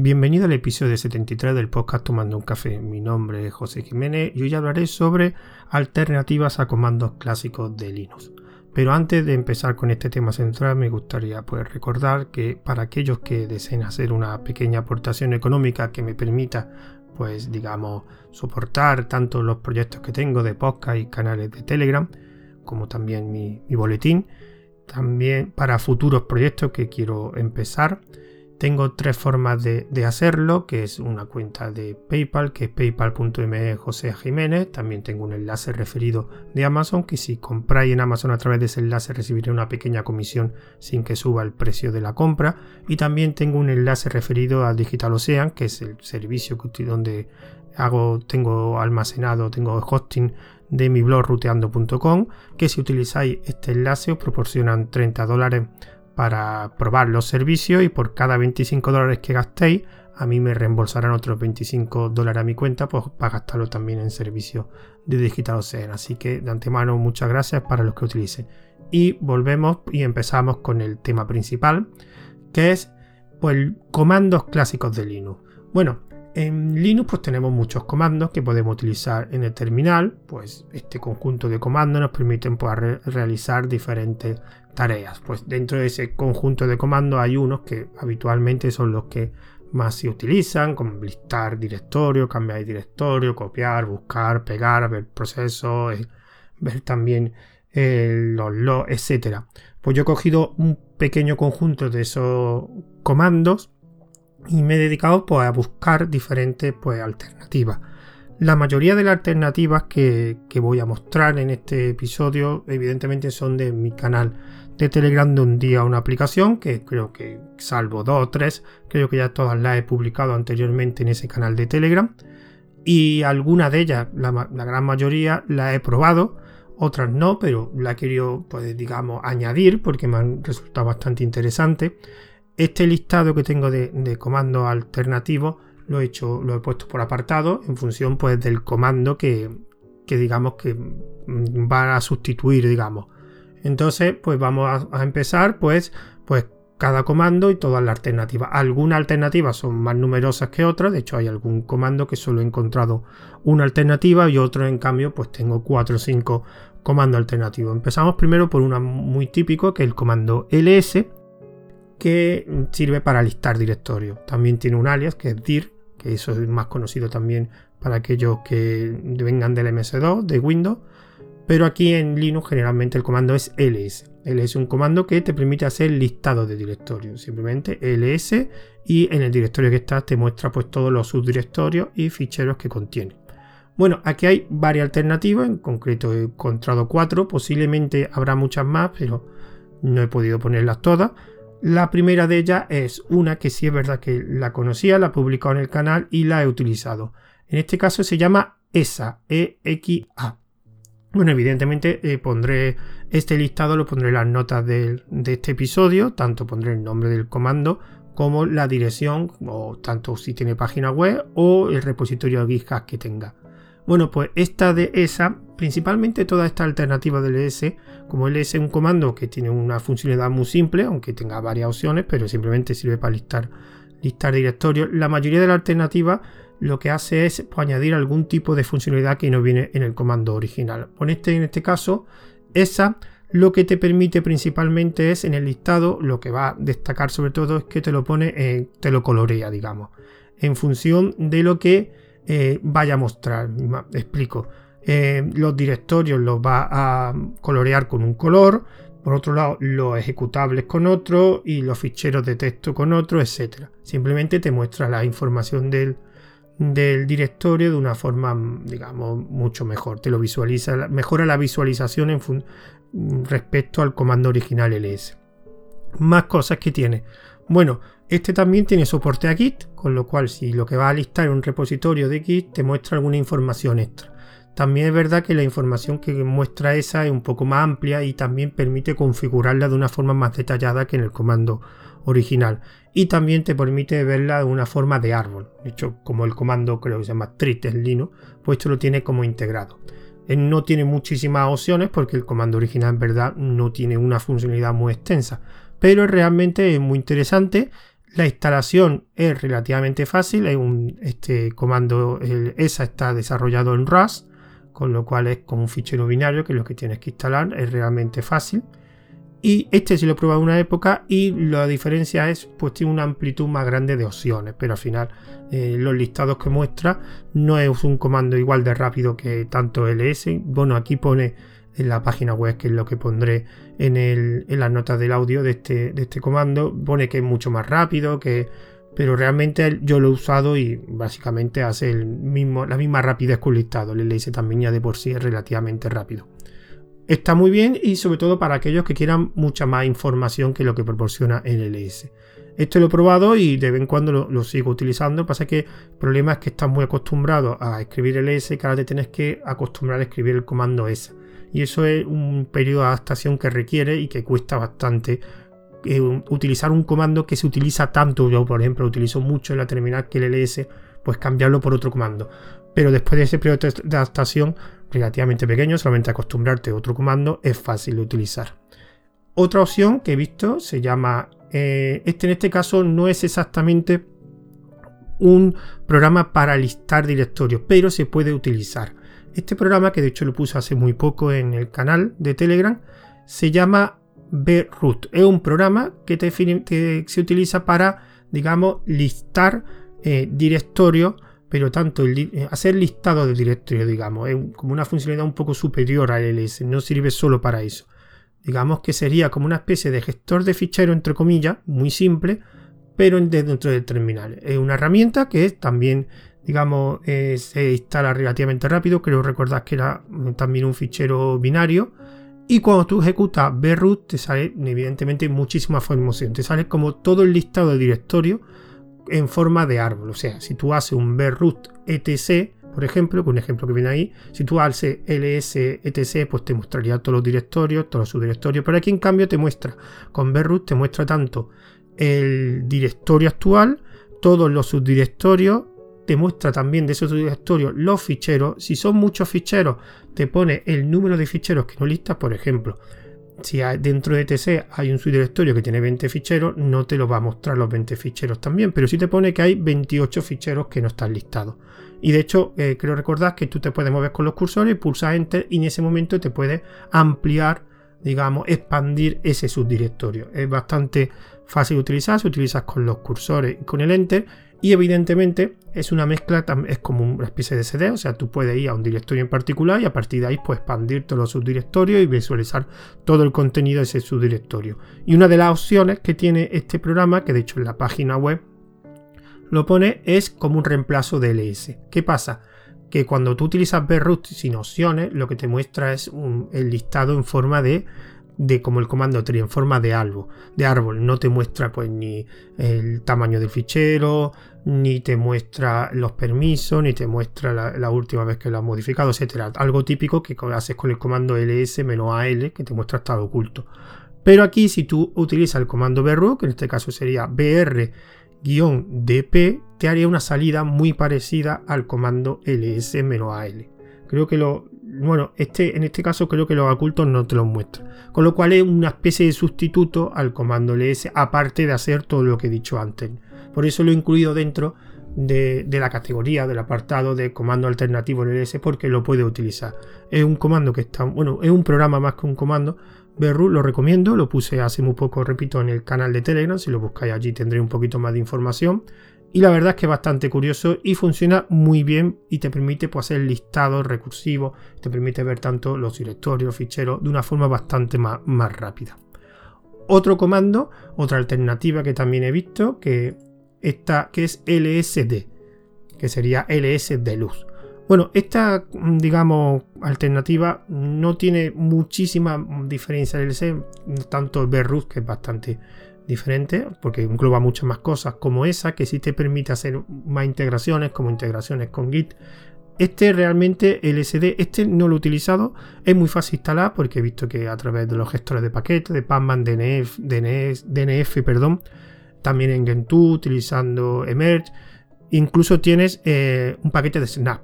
Bienvenido al episodio 73 del podcast Tomando un Café. Mi nombre es José Jiménez y hoy hablaré sobre alternativas a comandos clásicos de Linux. Pero antes de empezar con este tema central me gustaría pues, recordar que para aquellos que deseen hacer una pequeña aportación económica que me permita pues digamos soportar tanto los proyectos que tengo de podcast y canales de Telegram como también mi boletín también para futuros proyectos que quiero empezar tengo tres formas de, hacerlo, que es una cuenta de PayPal, que es paypal.me José Jiménez. También tengo un enlace referido de Amazon, que si compráis en Amazon a través de ese enlace recibiré una pequeña comisión sin que suba el precio de la compra. Y también tengo un enlace referido a Digital Ocean, que es el servicio donde hago, tengo almacenado, tengo hosting de mi blog ruteando.com, que si utilizáis este enlace os proporcionan 30 dólares para probar los servicios y por cada 25 dólares que gastéis a mí me reembolsarán otros 25 dólares a mi cuenta pues, para gastarlo también en servicios de Digital Ocean. Así que de antemano muchas gracias para los que utilicen. Y volvemos y empezamos con el tema principal que es pues comandos clásicos de Linux. Bueno, en Linux pues tenemos muchos comandos que podemos utilizar en el terminal, pues este conjunto de comandos nos permiten pues, realizar diferentes tareas. Pues dentro de ese conjunto de comandos hay unos que habitualmente son los que más se utilizan, como listar directorio, cambiar directorio, copiar, buscar, pegar, ver procesos, eh, ver también eh, los logs, etc. Pues yo he cogido un pequeño conjunto de esos comandos y me he dedicado pues, a buscar diferentes pues, alternativas. La mayoría de las alternativas que, voy a mostrar en este episodio evidentemente son de mi canal de Telegram de un día una aplicación que creo que salvo dos o tres, creo que ya todas las he publicado anteriormente en ese canal de Telegram y algunas de ellas, la, gran mayoría, la he probado, otras no, pero la he querido, pues digamos, añadir porque me han resultado bastante interesantes. Este listado que tengo de, de comandos alternativos lo he hecho, lo he puesto por apartado en función pues del comando que, digamos que mm, va a sustituir, digamos. Entonces, pues vamos a, empezar pues, pues cada comando y todas las alternativas. Algunas alternativas son más numerosas que otras, de hecho hay algún comando que solo he encontrado una alternativa y otro en cambio pues tengo cuatro o cinco comandos alternativos. Empezamos primero por una muy típico que es el comando ls que sirve para listar directorios. También tiene un alias que es dir que eso es más conocido también para aquellos que vengan del MS2, de Windows, pero aquí en Linux generalmente el comando es ls. ls es un comando que te permite hacer listado de directorios, simplemente ls y en el directorio que estás te muestra pues todos los subdirectorios y ficheros que contiene. Bueno, aquí hay varias alternativas, en concreto he encontrado cuatro, posiblemente habrá muchas más, pero no he podido ponerlas todas. La primera de ellas es una que sí es verdad que la conocía, la he publicado en el canal y la he utilizado. En este caso se llama EXA, E-X-A. Bueno, evidentemente eh, pondré este listado, lo pondré en las notas de, de, este episodio, tanto pondré el nombre del comando como la dirección, o tanto si tiene página web o el repositorio GitHub que tenga. Bueno, pues esta de esa, principalmente toda esta alternativa del ES, como el ES un comando que tiene una funcionalidad muy simple, aunque tenga varias opciones, pero simplemente sirve para listar, listar directorios, la mayoría de las alternativas lo que hace es pues, añadir algún tipo de funcionalidad que no viene en el comando original. Con este, en este caso, esa lo que te permite principalmente es en el listado, lo que va a destacar sobre todo es que te lo pone, te lo colorea, digamos, en función de lo que eh, vaya a mostrar. Explico. Eh, los directorios los va a colorear con un color, por otro lado los ejecutables con otro y los ficheros de texto con otro, etcétera. Simplemente te muestra la información del, del directorio de una forma, digamos, mucho mejor. Te lo visualiza, mejora la visualización en respecto al comando original ls. Más cosas que tiene. Bueno, este también tiene soporte a Git, con lo cual si lo que va a listar es un repositorio de Git te muestra alguna información extra. También es verdad que la información que muestra esa es un poco más amplia y también permite configurarla de una forma más detallada que en el comando original. Y también te permite verla de una forma de árbol. De hecho, como el comando creo que se llama trit en Linux, pues esto lo tiene como integrado. Él no tiene muchísimas opciones porque el comando original en verdad no tiene una funcionalidad muy extensa. Pero realmente es muy interesante La instalación es relativamente fácil, este comando ESA está desarrollado en Rust, con lo cual es como un fichero binario que es lo que tienes que instalar, es realmente fácil. Y este sí lo he probado una época y la diferencia es pues tiene una amplitud más grande de opciones, pero al final eh, los listados que muestra no es un comando igual de rápido que tanto ls. Bueno, aquí pone en la página web, que es lo que pondré en, el, en las notas del audio de este, de este comando, pone que es mucho más rápido, que pero realmente yo lo he usado y básicamente hace el mismo, la misma rapidez que un listado. El ls también ya de por sí es relativamente rápido está muy bien y sobre todo para aquellos que quieran mucha más información que lo que proporciona el LS. Esto lo he probado y de vez en cuando lo, sigo utilizando. Pasa que el problema es que estás muy acostumbrado a escribir LS que ahora te tienes que acostumbrar a escribir el comando S. Y eso es un periodo de adaptación que requiere y que cuesta bastante eh, utilizar un comando que se utiliza tanto. Yo, por ejemplo, utilizo mucho en la terminal que el LS, pues cambiarlo por otro comando. Pero después de ese periodo de adaptación, relativamente pequeño, solamente acostumbrarte a otro comando es fácil de utilizar. Otra opción que he visto se llama, eh, este en este caso no es exactamente un programa para listar directorios, pero se puede utilizar. Este programa, que de hecho lo puse hace muy poco en el canal de Telegram, se llama BRoot. Es un programa que, se utiliza para, digamos, listar eh, directorios pero tanto eh, hacer listado de directorio, digamos, es como una funcionalidad un poco superior al LS, no sirve solo para eso. Digamos que sería como una especie de gestor de fichero, entre comillas, muy simple, pero dentro del terminal. Es una herramienta que también, digamos, eh, se instala relativamente rápido. Creo recordar que era mm, también un fichero binario. Y cuando tú ejecutas broot, te sale evidentemente muchísima información. Te sale como todo el listado de directorio en forma de árbol. O sea, si tú haces un root etc, por ejemplo, con un ejemplo que viene ahí, si tú haces ls etc, pues te mostraría todos los directorios, todos los subdirectorios. Pero aquí en cambio te muestra, con root te muestra tanto el directorio actual, todos los subdirectorios, te muestra también de esos subdirectorios los ficheros. Si son muchos ficheros, te pone el número de ficheros que no listas, por ejemplo si dentro de ETC hay un subdirectorio que tiene 20 ficheros, no te lo va a mostrar los 20 ficheros también, pero sí te pone que hay 28 ficheros que no están listados. Y de hecho, eh, creo recordar que tú te puedes mover con los cursores, pulsas Enter y en ese momento te puede ampliar, digamos, expandir ese subdirectorio. Es bastante fácil de utilizar, se utiliza con los cursores y con el Enter y evidentemente es una mezcla, es como una especie de CD, o sea, tú puedes ir a un directorio en particular y a partir de ahí pues expandir todos los subdirectorios y visualizar todo el contenido de ese subdirectorio. Y una de las opciones que tiene este programa, que de hecho en la página web lo pone, es como un reemplazo de LS. ¿Qué pasa? Que cuando tú utilizas BRoot sin opciones, lo que te muestra es el listado en forma de de como el comando tree en forma de árbol, de árbol. No te muestra pues ni el tamaño del fichero, ni te muestra los permisos, ni te muestra la, última vez que lo has modificado, etcétera. Algo típico que haces con el comando ls-al que te muestra estado oculto. Pero aquí si tú utilizas el comando br, que en este caso sería br-dp, te haría una salida muy parecida al comando ls-al. Creo que lo, bueno, este, en este caso creo que los ocultos no te los muestra. Con lo cual es una especie de sustituto al comando ls, aparte de hacer todo lo que he dicho antes. Por eso lo he incluido dentro de, la categoría, del apartado de comando alternativo ls, porque lo puede utilizar. Es un comando que está, bueno, es un programa más que un comando. Berru lo recomiendo, lo puse hace muy poco, repito, en el canal de Telegram. Si lo buscáis allí tendré un poquito más de información. Y la verdad es que es bastante curioso y funciona muy bien y te permite pues, hacer listados recursivos, te permite ver tanto los directorios, ficheros de una forma bastante más, más rápida. Otro comando, otra alternativa que también he visto, que, que es LSD, que sería LS de luz. Bueno, esta, digamos, alternativa no tiene muchísima diferencia del LS, tanto el BRUS, que es bastante diferente porque engloba muchas más cosas como esa que sí te permite hacer más integraciones como integraciones con Git. Este realmente LSD, este no lo he utilizado, es muy fácil instalar porque he visto que a través de los gestores de paquetes, de Pacman, DNF, DNF, DNF perdón, también en Gentoo, utilizando Emerge, incluso tienes eh, un paquete de Snap.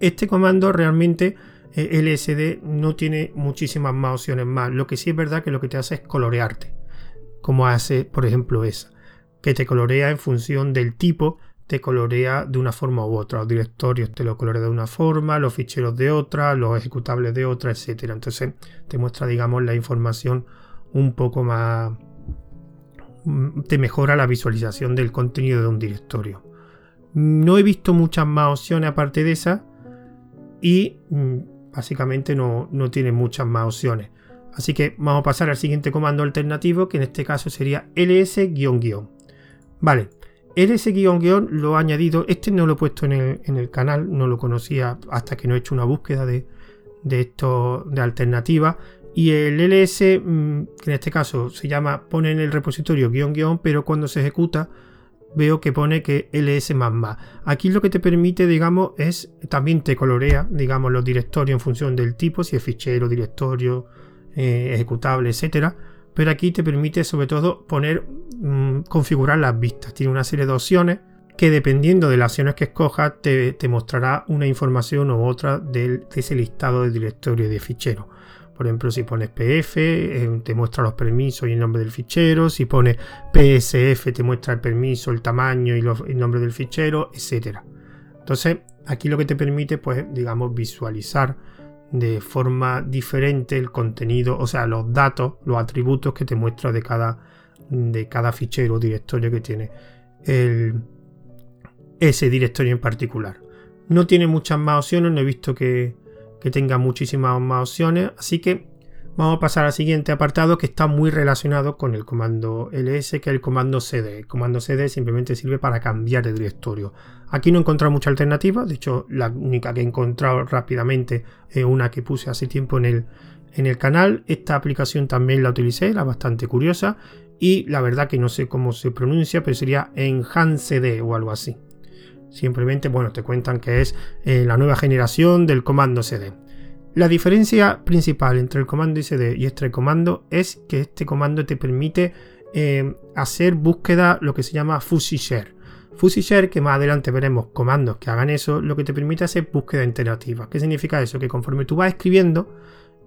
Este comando realmente eh, LSD no tiene muchísimas más opciones más. Lo que sí es verdad que lo que te hace es colorearte como hace, por ejemplo, esa. que te colorea en función del tipo, te colorea de una forma u otra. Los directorios te lo colorea de una forma, los ficheros de otra, los ejecutables de otra, etc. Entonces te muestra, digamos, la información un poco más... Te mejora la visualización del contenido de un directorio. No he visto muchas más opciones aparte de esa y mm, básicamente no, no tiene muchas más opciones. Así que vamos a pasar al siguiente comando alternativo que en este caso sería ls-. Vale, ls- lo he añadido, este no lo he puesto en el, canal, no lo conocía hasta que no he hecho una búsqueda de, de esto de alternativa y el ls, mm, que en este caso se llama, pone en el repositorio guion guion, pero cuando se ejecuta veo que pone que ls más Aquí lo que te permite, digamos, es también te colorea, digamos, los directorios en función del tipo, si es fichero, directorio, eh, ejecutable, etcétera. Pero aquí te permite sobre todo poner, mm, configurar las vistas. Tiene una serie de opciones que dependiendo de las opciones que escojas te, mostrará una información u otra de ese listado de directorio de fichero. Por ejemplo, si pones PF, eh, te muestra los permisos y el nombre del fichero. Si pones PSF, te muestra el permiso, el tamaño y el nombre del fichero, etc. Entonces, aquí lo que te permite, pues, digamos, visualizar de forma diferente el contenido, o sea, los datos, los atributos que te muestra de cada, de cada fichero o directorio que tiene ese directorio en particular. No tiene muchas más opciones, no he visto que, que tenga muchísimas más opciones. Así que vamos a pasar al siguiente apartado que está muy relacionado con el comando ls, que es el comando cd. El comando cd simplemente sirve para cambiar de directorio. Aquí no he encontrado mucha alternativa, de hecho la única que he encontrado rápidamente es una que puse hace tiempo en el, en el canal. Esta aplicación también la utilicé, era bastante curiosa y la verdad que no sé cómo se pronuncia, pero sería enhanced o algo así. Simplemente, bueno, te cuentan que es eh, la nueva generación del comando cd. La diferencia principal entre el comando cd y este comando es que este comando te permite eh, hacer búsqueda lo que se llama fuzzy share. Fuzzy share, que más adelante veremos comandos que hagan eso, lo que te permite hacer búsqueda interactiva. ¿Qué significa eso? Que conforme tú vas escribiendo,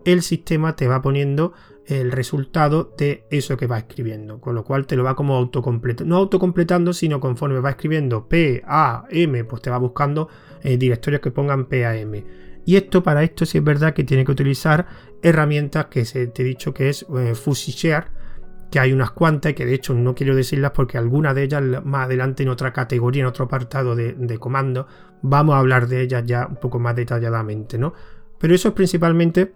el sistema te va poniendo el resultado de eso que va escribiendo, con lo cual te lo va como autocompletando, no autocompletando, sino conforme va escribiendo P, A, M, pues te va buscando eh, directorios que pongan P, A, M. Y esto, para esto sí es verdad que tiene que utilizar herramientas que se, te he dicho que es eh, que hay unas cuantas que de hecho no quiero decirlas porque algunas de ellas más adelante en otra categoría, en otro apartado de, de comando, vamos a hablar de ellas ya un poco más detalladamente, ¿no? Pero eso es principalmente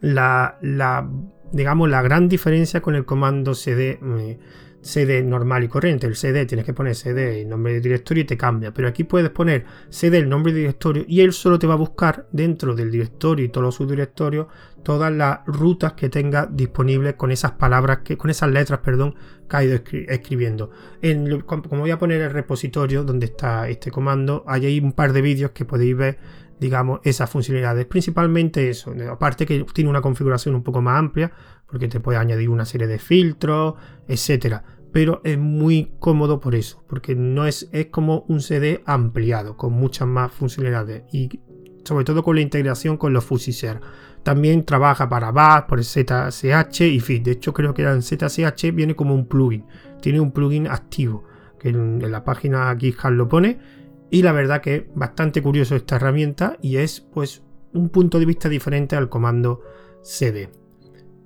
la, digamos, la gran diferencia con el comando cd, eh, cd normal y corriente. El cd tienes que poner cd el nombre de directorio y te cambia. Pero aquí puedes poner cd el nombre de directorio y él solo te va a buscar dentro del directorio y todos los subdirectorios todas las rutas que tenga disponibles con esas palabras, que, con esas letras, perdón, que ha ido escribiendo. En, como voy a poner el repositorio donde está este comando, hay ahí un par de vídeos que podéis ver digamos, esas funcionalidades. Principalmente eso, aparte que tiene una configuración un poco más amplia, porque te puede añadir una serie de filtros, etcétera. Pero es muy cómodo por eso, porque no es, es como un CD ampliado, con muchas más funcionalidades. Y sobre todo con la integración con los Fuzzy También trabaja para Bash, por ZSH y FIT. De hecho, creo que en ZSH viene como un plugin. Tiene un plugin activo, que en, en la página GitHub lo pone y la verdad que es bastante curioso esta herramienta y es pues un punto de vista diferente al comando cd.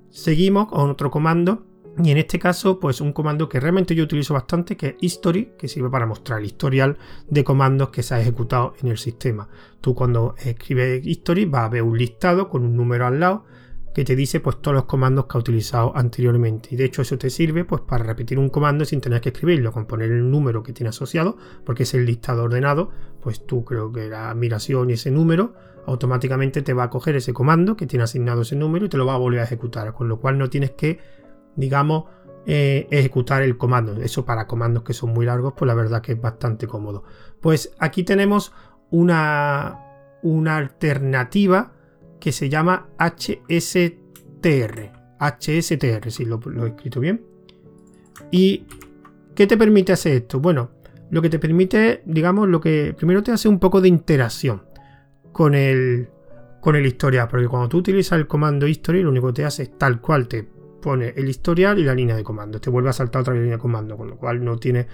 Seguimos con otro comando y en este caso pues un comando que realmente yo utilizo bastante que es history que sirve para mostrar el historial de comandos que se ha ejecutado en el sistema. Tú cuando escribes history vas a ver un listado con un número al lado que te dice pues todos los comandos que ha utilizado anteriormente y de hecho eso te sirve pues para repetir un comando sin tener que escribirlo con poner el número que tiene asociado porque es el listado ordenado pues tú creo que la migración y ese número automáticamente te va a coger ese comando que tiene asignado ese número y te lo va a volver a ejecutar con lo cual no tienes que digamos eh, ejecutar el comando eso para comandos que son muy largos pues la verdad que es bastante cómodo pues aquí tenemos una una alternativa que se llama HSTR. HSTR, si lo, he escrito bien. ¿Y qué te permite hacer esto? Bueno, lo que te permite, digamos, lo que primero te hace un poco de interacción con el, con el historial, porque cuando tú utilizas el comando history, lo único que te hace es tal cual te pone el historial y la línea de comando. Te vuelve a saltar otra línea de comando, con lo cual no, tiene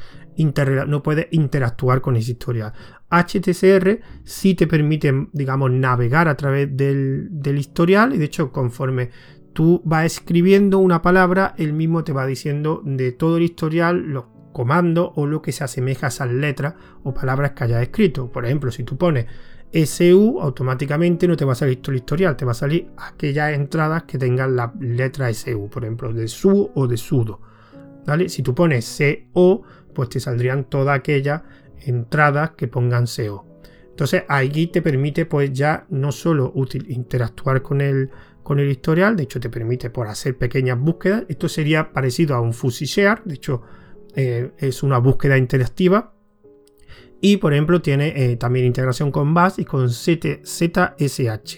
no puede interactuar con ese historial. HTCR sí te permite, digamos, navegar a través del, del historial y de hecho conforme tú vas escribiendo una palabra, él mismo te va diciendo de todo el historial los comandos o lo que se asemeja a esas letras o palabras que hayas escrito. Por ejemplo, si tú pones SU, automáticamente no te va a salir todo el historial, te va a salir aquellas entradas que tengan la letra SU, por ejemplo, de SU o de sudo. ¿Vale? Si tú pones CO, pues te saldrían todas aquellas entradas que pongan CO. Entonces aquí te permite pues ya no solo interactuar con el, con el historial, de hecho te permite por hacer pequeñas búsquedas. Esto sería parecido a un Fuzzy Share, de hecho eh, es una búsqueda interactiva y por ejemplo tiene eh, también integración con Bash y con ZSH.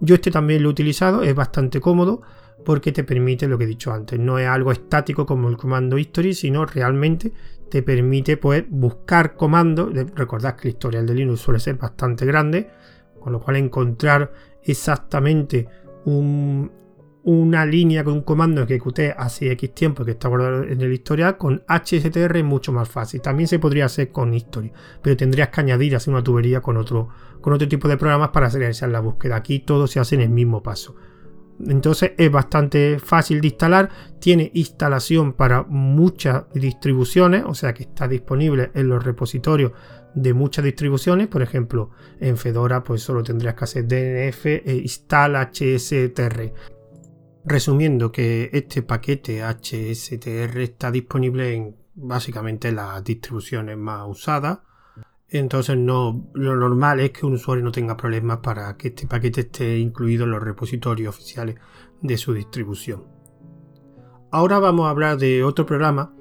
Yo este también lo he utilizado, es bastante cómodo porque te permite lo que he dicho antes. No es algo estático como el comando history, sino realmente te permite pues, buscar comandos. Recordad que el historial de Linux suele ser bastante grande, con lo cual encontrar exactamente un, una línea con un comando que hace X tiempo que está guardado en el historial, con HSTR es mucho más fácil. También se podría hacer con History, pero tendrías que añadir así una tubería con otro, con otro tipo de programas para realizar la búsqueda. Aquí todo se hace en el mismo paso. Entonces es bastante fácil de instalar, tiene instalación para muchas distribuciones, o sea que está disponible en los repositorios de muchas distribuciones, por ejemplo en Fedora pues solo tendrías que hacer DNF e install HSTR Resumiendo que este paquete HSTR está disponible en básicamente las distribuciones más usadas. Entonces no, lo normal es que un usuario no tenga problemas para que este paquete esté incluido en los repositorios oficiales de su distribución. Ahora vamos a hablar de otro programa,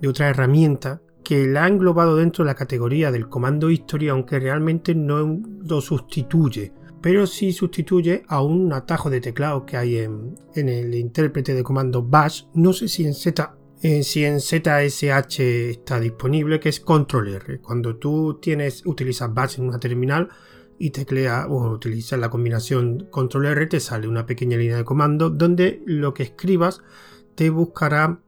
de otra herramienta que la ha englobado dentro de la categoría del comando history, aunque realmente no lo sustituye pero sí sustituye a un atajo de teclado que hay en, el intérprete de comando bash. No sé si en Z eh, si en ZSH está disponible, que es control R. Cuando tú tienes, utilizas bash en una terminal y teclea o utilizas la combinación control R, te sale una pequeña línea de comando donde lo que escribas te buscará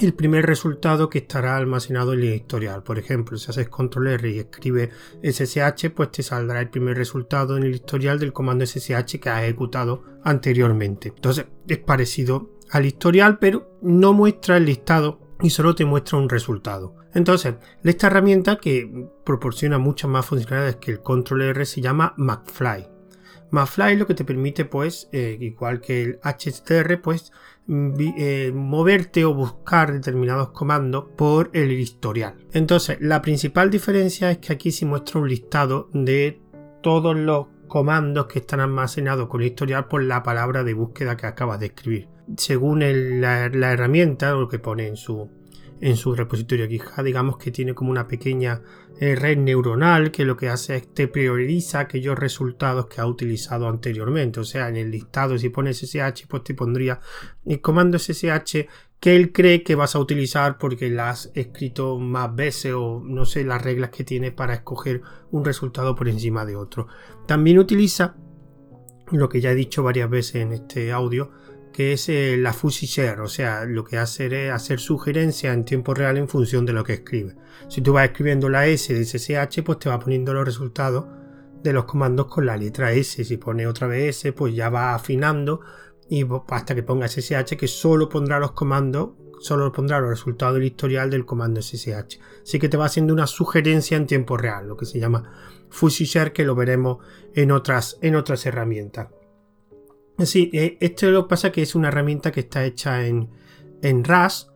el primer resultado que estará almacenado en el historial. Por ejemplo, si haces control R y escribe SSH, pues te saldrá el primer resultado en el historial del comando SSH que has ejecutado anteriormente. Entonces es parecido al historial, pero no muestra el listado y solo te muestra un resultado. Entonces, esta herramienta que proporciona muchas más funcionalidades que el control R se llama McFly. McFly lo que te permite, pues, eh, igual que el HTR, pues, eh, moverte o buscar determinados comandos por el historial. Entonces, la principal diferencia es que aquí se muestra un listado de todos los comandos que están almacenados con el historial por la palabra de búsqueda que acabas de escribir. Según la, la, herramienta, lo que pone en su, en su repositorio GitHub, digamos que tiene como una pequeña eh, red neuronal que lo que hace es te prioriza aquellos resultados que ha utilizado anteriormente. O sea, en el listado, si pones SSH, pues te pondría el comando SSH que él cree que vas a utilizar porque la has escrito más veces o no sé las reglas que tiene para escoger un resultado por encima de otro. También utiliza lo que ya he dicho varias veces en este audio, que es eh, la share, o sea, lo que hace es hacer sugerencias en tiempo real en función de lo que escribe. Si tú vas escribiendo la S de SSH, pues te va poniendo los resultados de los comandos con la letra S. Si pone otra vez S, pues ya va afinando y hasta que ponga SSH, que solo pondrá los comandos, solo pondrá los resultados del historial del comando SSH. Así que te va haciendo una sugerencia en tiempo real, lo que se llama fuzzy share, que lo veremos en otras, en otras herramientas. Sí, eh, esto lo pasa que es una herramienta que está hecha en, en RAS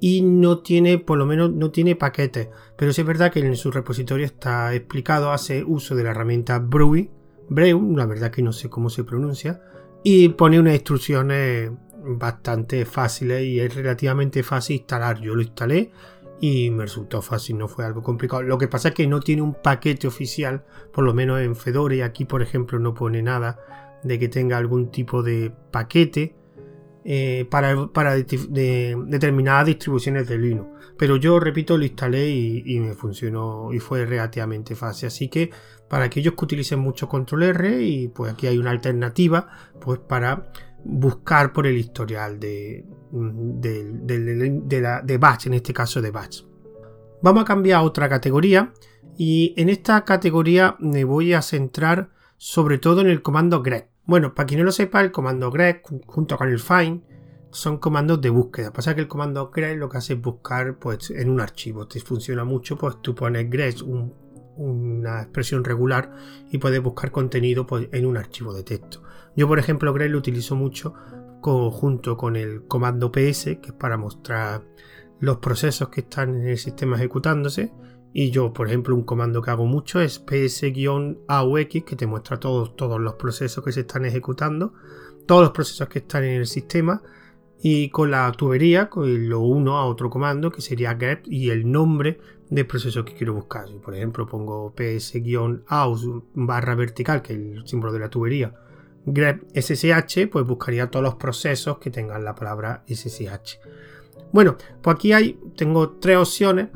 y no tiene, por lo menos, no tiene paquetes. Pero sí es verdad que en su repositorio está explicado, hace uso de la herramienta Brew, Brew, la verdad que no sé cómo se pronuncia, y pone unas instrucciones bastante fáciles y es relativamente fácil instalar. Yo lo instalé y me resultó fácil, no fue algo complicado. Lo que pasa es que no tiene un paquete oficial, por lo menos en Fedora y aquí por ejemplo no pone nada de que tenga algún tipo de paquete eh, para, para determinadas distribuciones de Linux. Pero yo, repito, lo instalé y, me funcionó y fue relativamente fácil. Así que para aquellos que utilicen mucho control R, y pues aquí hay una alternativa, pues para buscar por el historial de, de, la, de batch, en este caso de batch. Vamos a cambiar a otra categoría y en esta categoría me voy a centrar sobre todo en el comando grep. Bueno, para quien no lo sepa, el comando grep junto con el find son comandos de búsqueda. Pasa que el comando grep lo que hace es buscar pues, en un archivo. Te funciona mucho, pues tú pones grep una expresión regular y puedes buscar contenido pues, en un archivo de texto. Yo, por ejemplo, grep lo utilizo mucho junto con el comando ps, que es para mostrar los procesos que están en el sistema ejecutándose. Y yo, por ejemplo, un comando que hago mucho es ps-aux, que te muestra todos, todos los procesos que se están ejecutando, todos los procesos que están en el sistema. Y con la tubería lo uno a otro comando que sería get y el nombre del proceso que quiero buscar. Si, por ejemplo, pongo ps-aus barra vertical, que es el símbolo de la tubería, grep ssh, pues buscaría todos los procesos que tengan la palabra ssh. Bueno, pues aquí hay, tengo tres opciones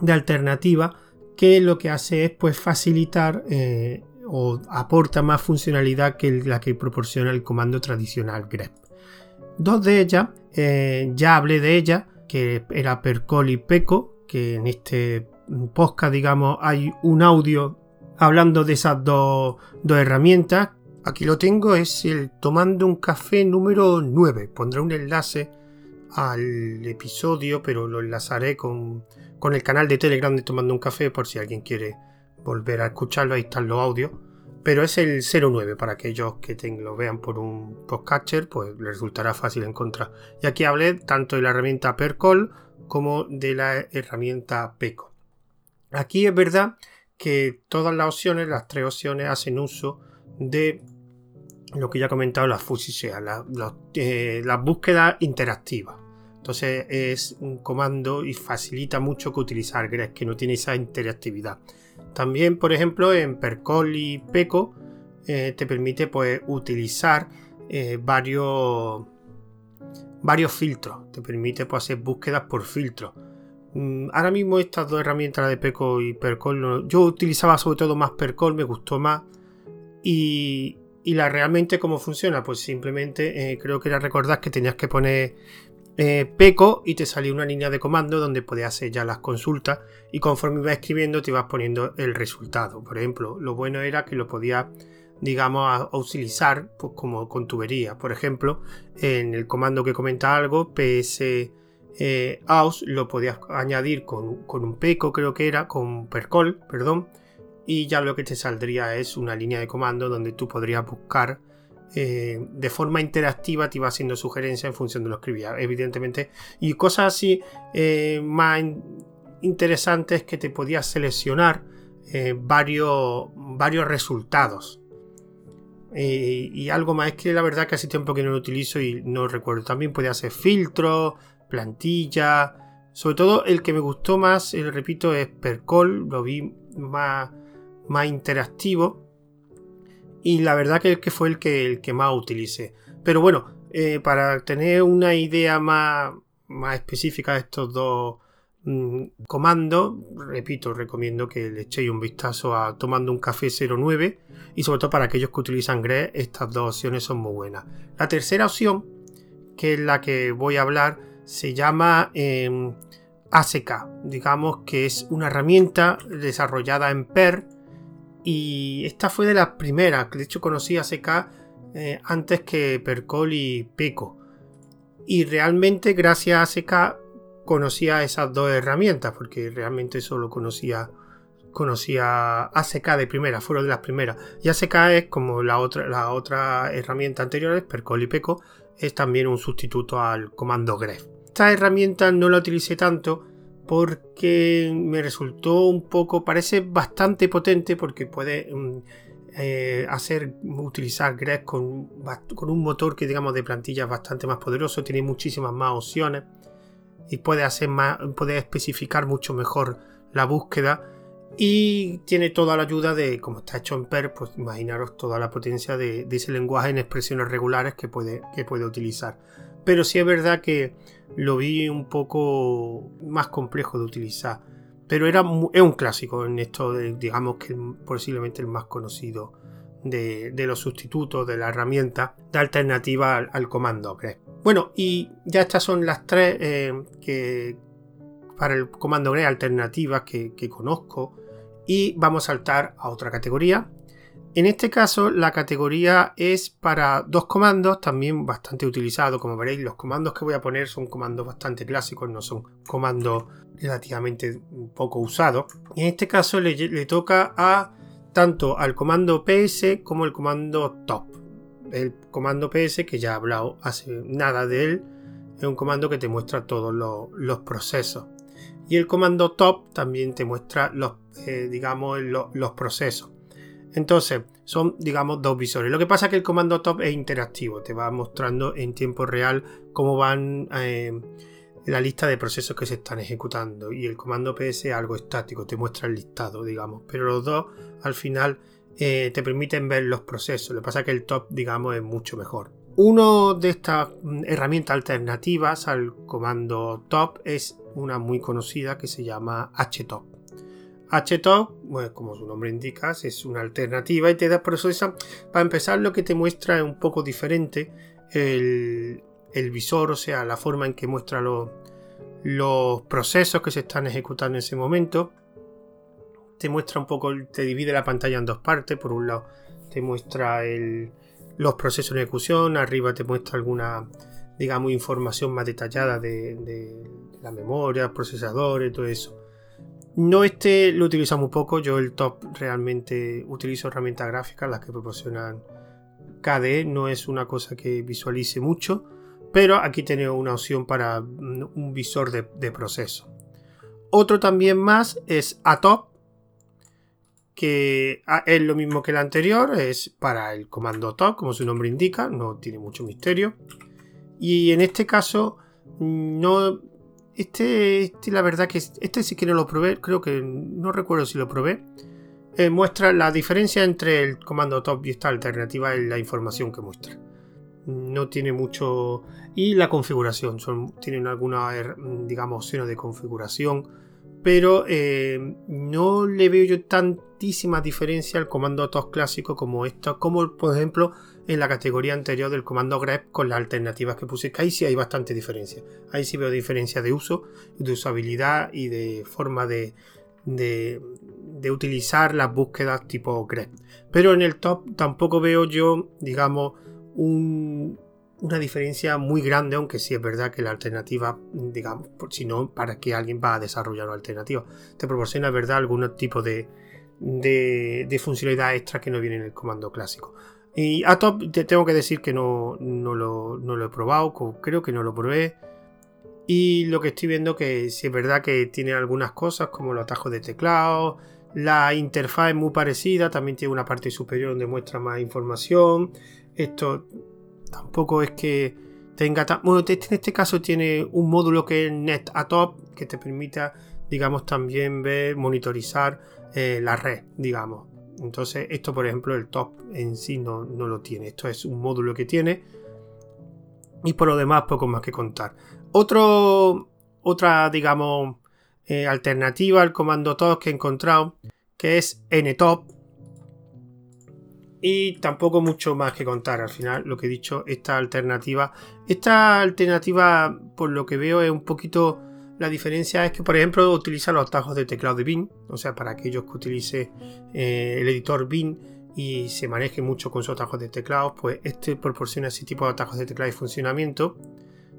de alternativa que lo que hace es pues facilitar eh, o aporta más funcionalidad que la que proporciona el comando tradicional grep. Dos de ellas, eh, ya hablé de ellas, que era percol y peco, que en este podcast, digamos, hay un audio hablando de esas dos, dos herramientas. Aquí lo tengo, es el tomando un café número 9. Pondré un enlace al episodio, pero lo enlazaré con, el canal de Telegram de Tomando un Café por si alguien quiere volver a escucharlo, ahí están los audios. Pero es el 09 para aquellos que lo vean por un podcatcher, pues les resultará fácil encontrar. Y aquí hablé tanto de la herramienta Percol como de la herramienta Peco. Aquí es verdad que todas las opciones, las tres opciones, hacen uso de lo que ya he comentado, las FUSI, la, eh, las búsquedas interactivas. Entonces es un comando y facilita mucho que utilizar grep, que no tiene esa interactividad. También, por ejemplo, en Percol y Peco eh, te permite pues, utilizar eh, varios, varios filtros. Te permite pues, hacer búsquedas por filtros. Mm, ahora mismo estas dos herramientas de Peco y Percol, yo utilizaba sobre todo más Percol, me gustó más. Y, y la realmente cómo funciona, pues simplemente creo que era recordar que tenías que poner eh, Peco y te salía una línea de comando donde podías hacer ya las consultas y conforme ibas escribiendo te ibas poniendo el resultado. Por ejemplo, lo bueno era que lo podías, digamos, utilizar pues, como con tubería. Por ejemplo, en el comando que comenta algo, ps eh, lo podías añadir con, con, un peco, creo que era, con percol, perdón, y ya lo que te saldría es una línea de comando donde tú podrías buscar eh, de forma interactiva te iba haciendo sugerencias en función de lo que escribía, evidentemente. Y cosas así eh, más interesantes que te podías seleccionar eh, varios, varios resultados. y algo más es que la verdad que hace tiempo que no lo utilizo y no recuerdo. También podía hacer filtros, plantilla. Sobre todo el que me gustó más, repito, es Percol. Lo vi más, más interactivo y la verdad que, que fue el que, el que más utilicé. Pero bueno, eh, para tener una idea más, más específica de estos dos mm, comandos, repito, recomiendo que le echéis un vistazo a Tomando un Café 09 y sobre todo para aquellos que utilizan GRE, estas dos opciones son muy buenas. La tercera opción, que es la que voy a hablar, se llama em, ASK, digamos que es una herramienta desarrollada en PER y esta fue de las primeras, de hecho conocí a eh, antes que Percol y Peco. Y realmente gracias a CK conocía esas dos herramientas, porque realmente solo conocía conocía de primera, fueron de las primeras. Y ACK es como la otra, la otra herramienta anterior, Percol y Peco, es también un sustituto al comando grep. Esta herramienta no la utilicé tanto porque me resultó un poco, parece bastante potente porque puede mm, eh, hacer utilizar grep con, con, un motor que digamos de plantilla bastante más poderoso, tiene muchísimas más opciones y puede hacer más, puede especificar mucho mejor la búsqueda y tiene toda la ayuda de, como está hecho en PER, pues imaginaros toda la potencia de, ese lenguaje en expresiones regulares que puede, que puede utilizar. Pero sí es verdad que lo vi un poco más complejo de utilizar. Pero era es un clásico en esto, digamos que posiblemente el más conocido de, los sustitutos de la herramienta de alternativa al, comando grep. Bueno, y ya estas son las tres eh, que para el comando grep alternativas que conozco y vamos a saltar a otra categoría en este caso, la categoría es para dos comandos, también bastante utilizados. Como veréis, los comandos que voy a poner son comandos bastante clásicos, no son comandos relativamente poco usados. En este caso le, toca a tanto al comando ps como el comando top. El comando ps, que ya he hablado hace nada de él, es un comando que te muestra todos los, procesos. Y el comando top también te muestra los, eh, digamos, los procesos. Entonces, son, digamos, dos visores. Lo que pasa es que el comando top es interactivo, te va mostrando en tiempo real cómo van eh, la lista de procesos que se están ejecutando. Y el comando ps es algo estático, te muestra el listado, digamos. Pero los dos, al final, eh, te permiten ver los procesos. Lo que pasa es que el top, digamos, es mucho mejor. Una de estas mm, herramientas alternativas al comando top es una muy conocida que se llama htop. HTOP, bueno, como su nombre indica, es una alternativa y te da por eso para empezar lo que te muestra es un poco diferente el, visor, o sea, la forma en que muestra los, los procesos que se están ejecutando en ese momento. Te muestra un poco, te divide la pantalla en dos partes. Por un lado, te muestra los procesos en ejecución, arriba te muestra alguna, digamos, información más detallada de, de la memoria, procesadores, todo eso. No este lo utilizo muy poco, yo el top realmente utilizo herramientas gráficas, las que proporcionan KDE, no es una cosa que visualice mucho, pero aquí tengo una opción para un visor de, proceso. Otro también más es ATOP, que es lo mismo que el anterior, es para el comando top, como su nombre indica, no tiene mucho misterio. Y en este caso no este, este, la verdad que este sí que no lo probé, creo que no recuerdo si lo probé. Eh, muestra la diferencia entre el comando top y esta alternativa en la información que muestra. No tiene mucho. Y la configuración, tienen algunas, er, digamos, opciones de configuración, pero eh, no le veo yo tantísima diferencia al comando top clásico como esto, como por ejemplo en la categoría anterior del comando grep con las alternativas que puse, que ahí sí hay bastante diferencia. Ahí sí veo diferencia de uso, de usabilidad y de forma de, de, utilizar las búsquedas tipo grep. Pero en el top tampoco veo yo, digamos, una diferencia muy grande, aunque sí es verdad que la alternativa, digamos, si no, para que alguien va a desarrollar una alternativa, te proporciona, verdad, algún tipo de, de, de funcionalidad extra que no viene en el comando clásico. Y a top te tengo que decir que no, lo, he probado, creo que no lo probé. Y lo que estoy viendo que sí es verdad que tiene algunas cosas como los atajos de teclado, la interfaz es muy parecida, también tiene una parte superior donde muestra más información. Esto tampoco es que tenga bueno, en este caso tiene un módulo que es Net a Top que te permita, digamos, también ver, monitorizar eh, la red, digamos. Entonces, esto, por ejemplo, el top en sí no, lo tiene. Esto es un módulo que tiene. Y por lo demás, poco más que contar. Otro, otra, digamos, eh, alternativa al comando top que he encontrado, que es ntop. Y tampoco mucho más que contar. Al final, lo que he dicho, esta alternativa. Esta alternativa, por lo que veo, es un poquito la diferencia es que, por ejemplo, utiliza los atajos de teclado de Bin, o sea, para aquellos que utilice eh, el editor Bin y se maneje mucho con sus atajos de teclado, pues este proporciona ese tipo de atajos de teclado y funcionamiento,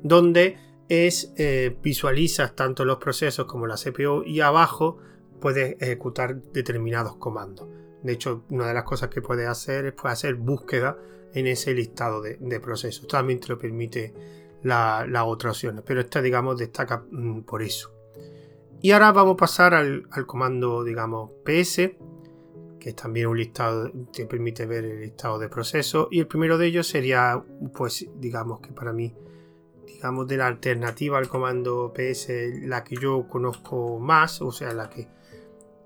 donde es eh, visualizas tanto los procesos como la CPU y abajo puedes ejecutar determinados comandos. De hecho, una de las cosas que puedes hacer es hacer búsqueda en ese listado de, de procesos. También te lo permite las la otra opciones, pero esta, digamos, destaca mm, por eso. Y ahora vamos a pasar al, comando, digamos, PS, que es también un listado que permite ver el listado de procesos. Y el primero de ellos sería, pues, digamos que para mí, digamos, de la alternativa al comando PS, la que yo conozco más, o sea, la que,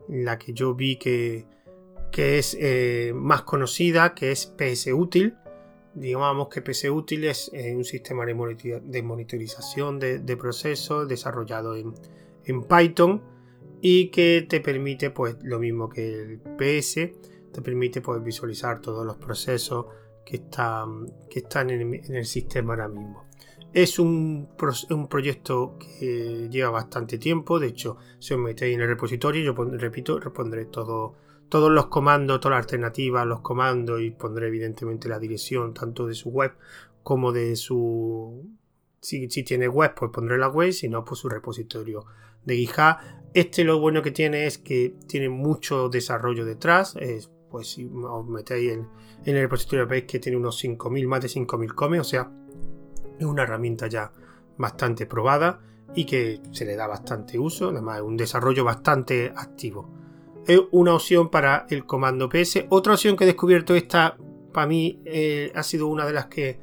la que yo vi que, que es eh, más conocida, que es PS útil digamos que PC Útil es un sistema de, monitorización de, procesos desarrollado en, Python y que te permite, pues lo mismo que el PS, te permite pues, visualizar todos los procesos que están, que están en, el sistema ahora mismo. Es un, un, proyecto que lleva bastante tiempo, de hecho, si os metéis en el repositorio, yo repito, repondré todo, todos los comandos, todas las alternativas, los comandos y pondré evidentemente la dirección tanto de su web como de su... Si, tiene web, pues pondré la web, si no, pues su repositorio de GitHub. Este lo bueno que tiene es que tiene mucho desarrollo detrás. Es, pues si os metéis en, el repositorio veis que tiene unos 5.000, más de 5.000 comes, o sea, es una herramienta ya bastante probada y que se le da bastante uso, además es un desarrollo bastante activo. Es una opción para el comando ps. Otra opción que he descubierto esta, para mí, eh, ha sido una de las que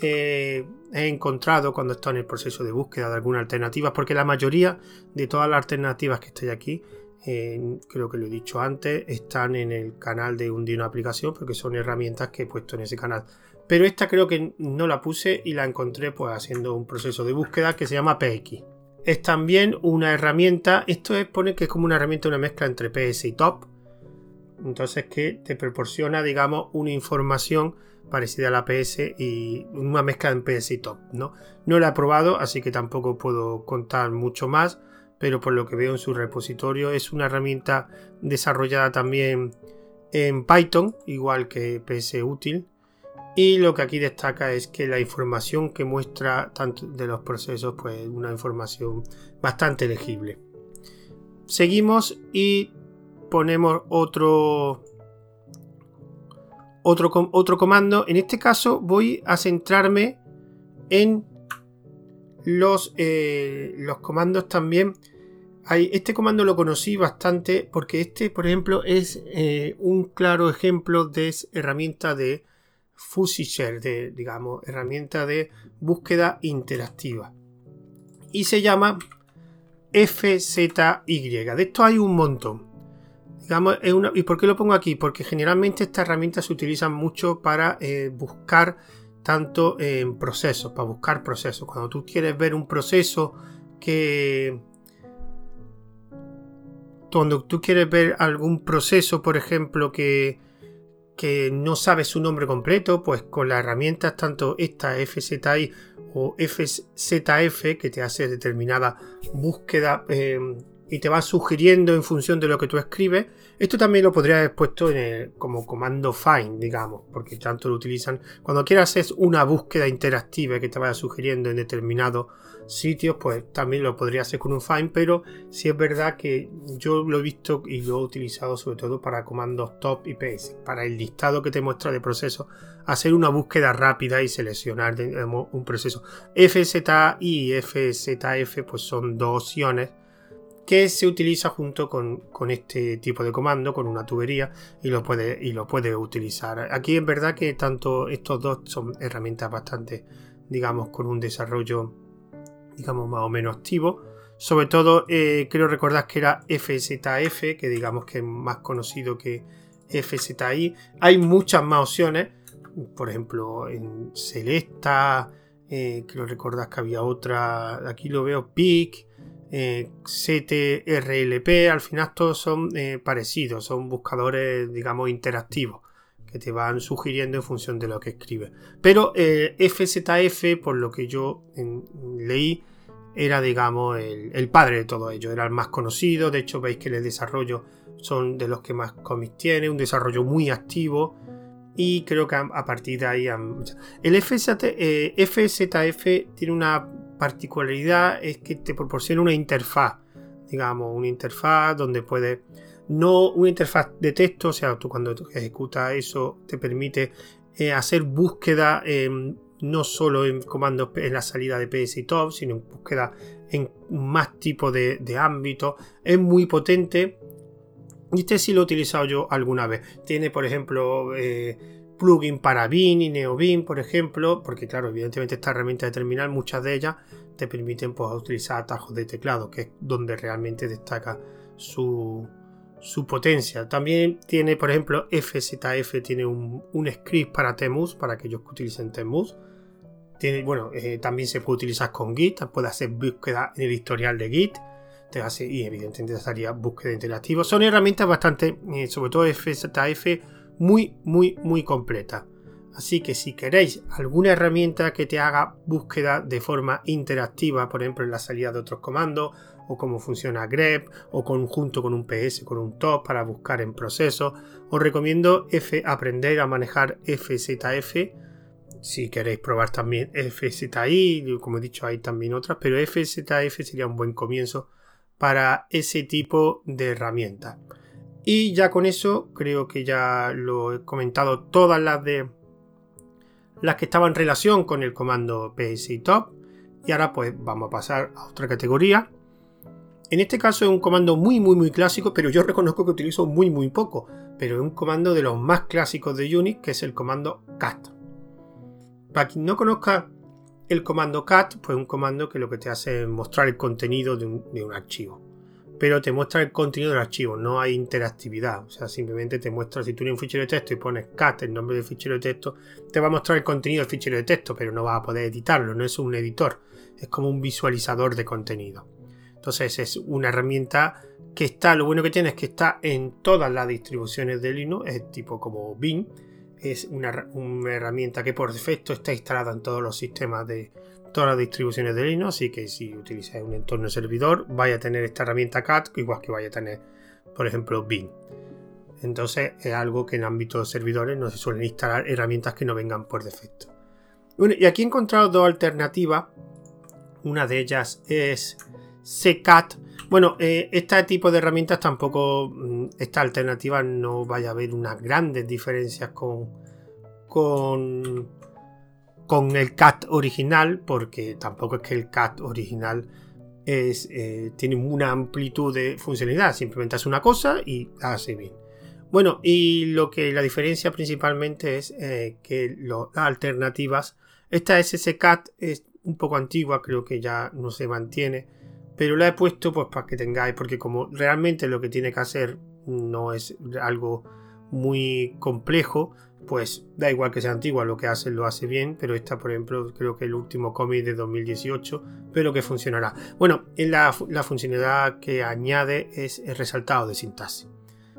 eh, he encontrado cuando estoy en el proceso de búsqueda de alguna alternativa, porque la mayoría de todas las alternativas que estoy aquí, creo que lo he dicho antes, están en el canal de Undino Aplicación, porque son herramientas que he puesto en ese canal. Pero esta creo que no la puse y la encontré pues haciendo un proceso de búsqueda que se llama PX. Es también una herramienta, esto es, pone que es como una herramienta, una mezcla entre PS y Top. Entonces que te proporciona, digamos, una información parecida a la PS y una mezcla en PS y Top, ¿no? No la he probado, así que tampoco puedo contar mucho más, pero por lo que veo en su repositorio es una herramienta desarrollada también en Python, igual que PS Útil. Y lo que aquí destaca es que la información que muestra tanto de los procesos, pues una información bastante legible. Seguimos y ponemos otro otro, otro comando. En este caso voy a centrarme en los, eh, los comandos también. Este comando lo conocí bastante porque este, por ejemplo, es eh, un claro ejemplo de herramienta de fuzzy share, de, digamos, herramienta de búsqueda interactiva. Y se llama FZY. De esto hay un montón. ¿Y por qué lo pongo aquí? Porque generalmente estas herramientas se utilizan mucho para eh, buscar tanto en procesos, para buscar procesos. Cuando tú quieres ver un proceso que... Cuando tú quieres ver algún proceso, por ejemplo, que, que no sabes su nombre completo, pues con las herramientas tanto esta FZI o FZF que te hace determinada búsqueda eh, y te va sugiriendo en función de lo que tú escribes. Esto también lo podría haber puesto en como comando find, digamos, porque tanto lo utilizan. Cuando quieras hacer una búsqueda interactiva que te vaya sugiriendo en determinados sitios, pues también lo podría hacer con un find, pero sí es verdad que yo lo he visto y lo he utilizado sobre todo para comandos top y ps, para el listado que te muestra de procesos, hacer una búsqueda rápida y seleccionar un proceso. FZI y FZF pues son dos opciones que se utiliza junto con, este tipo de comando, con una tubería, y lo puede, y lo puede utilizar. Aquí es verdad que tanto estos dos son herramientas bastante, digamos, con un desarrollo, digamos, más o menos activo. Sobre todo, eh, creo recordar que era FZF, que digamos que es más conocido que FZI. Hay muchas más opciones, por ejemplo, en Celesta, eh, creo recordar que había otra, aquí lo veo, PIC, eh, CTRLP, al final todos son eh, parecidos, son buscadores, digamos, interactivos que te van sugiriendo en función de lo que escribes. Pero FZF, eh, por lo que yo leí, era, digamos, el, padre de todo ello, era el más conocido, de hecho veis que el desarrollo son de los que más cómics tiene, un desarrollo muy activo y creo que a, partir de ahí... El FZF tiene una particularidad es que te proporciona una interfaz, digamos, una interfaz donde puedes, no una interfaz de texto, o sea, tú cuando ejecutas eso te permite eh, hacer búsqueda no solo en comandos en la salida de PS y top, sino en búsqueda en más tipos de, ámbitos. Es muy potente. Y este sí lo he utilizado yo alguna vez. Tiene, por ejemplo, eh, plugin para Bin y NeoBin, por ejemplo, porque claro, evidentemente esta herramienta de terminal, muchas de ellas te permiten pues, utilizar atajos de teclado, que es donde realmente destaca su, potencia. También tiene, por ejemplo, FZF tiene un, script para Temus, para aquellos que utilicen Temus. Tiene, bueno, eh, también se puede utilizar con Git, puede hacer búsqueda en el historial de Git. te hace, y evidentemente te haría búsqueda interactiva. Son herramientas bastante, eh, sobre todo FZF, muy, muy, muy completas. Así que si queréis alguna herramienta que te haga búsqueda de forma interactiva, por ejemplo en la salida de otros comandos, o cómo funciona grep, o conjunto con un PS, con un top para buscar en procesos, os recomiendo F, aprender a manejar FZF. Si queréis probar también FZI, como he dicho, hay también otras, pero FZF sería un buen comienzo para ese tipo de herramientas. Y ya con eso creo que ya lo he comentado todas las de las que estaban en relación con el comando PSI top. Y ahora pues vamos a pasar a otra categoría. En este caso es un comando muy muy muy clásico, pero yo reconozco que utilizo muy muy poco. Pero es un comando de los más clásicos de Unix, que es el comando cat. Para quien no conozca el comando cat, pues es un comando que lo que te hace es mostrar el contenido de un archivo pero te muestra el contenido del archivo, no hay interactividad. O sea, simplemente te muestra, si tú tienes un fichero de texto y pones cat, el nombre del fichero de texto, te va a mostrar el contenido del fichero de texto, pero no vas a poder editarlo, no es un editor, es como un visualizador de contenido. Entonces es una herramienta que está, lo bueno que tiene es que está en todas las distribuciones de Linux, es tipo como Bing, es una, herramienta que por defecto está instalada en todos los sistemas de, todas las distribuciones de Linux, así que si utilizáis un entorno servidor, vaya a tener esta herramienta CAT, igual que vaya a tener, por ejemplo, Bing. Entonces es algo que en ámbito de servidores no se suelen instalar herramientas que no vengan por defecto. Bueno, y aquí he encontrado dos alternativas. Una de ellas es CCAT. Bueno, eh, este tipo de herramientas tampoco, mm, esta alternativa no vaya a haber unas grandes diferencias con, con con el CAT original, porque tampoco es que el CAT original es, eh, tiene una amplitud de funcionalidad, simplemente hace una cosa y hace bien. Bueno, y lo que la diferencia principalmente es eh, que las alternativas, esta SSCAT es un poco antigua, creo que ya no se mantiene, pero la he puesto pues para que tengáis, porque como realmente lo que tiene que hacer no es algo muy complejo, pues da igual que sea antigua, lo que hace lo hace bien, pero esta, por ejemplo, creo que el último cómic de 2018, pero que funcionará. Bueno, en la, funcionalidad que añade es el resaltado de sintaxis.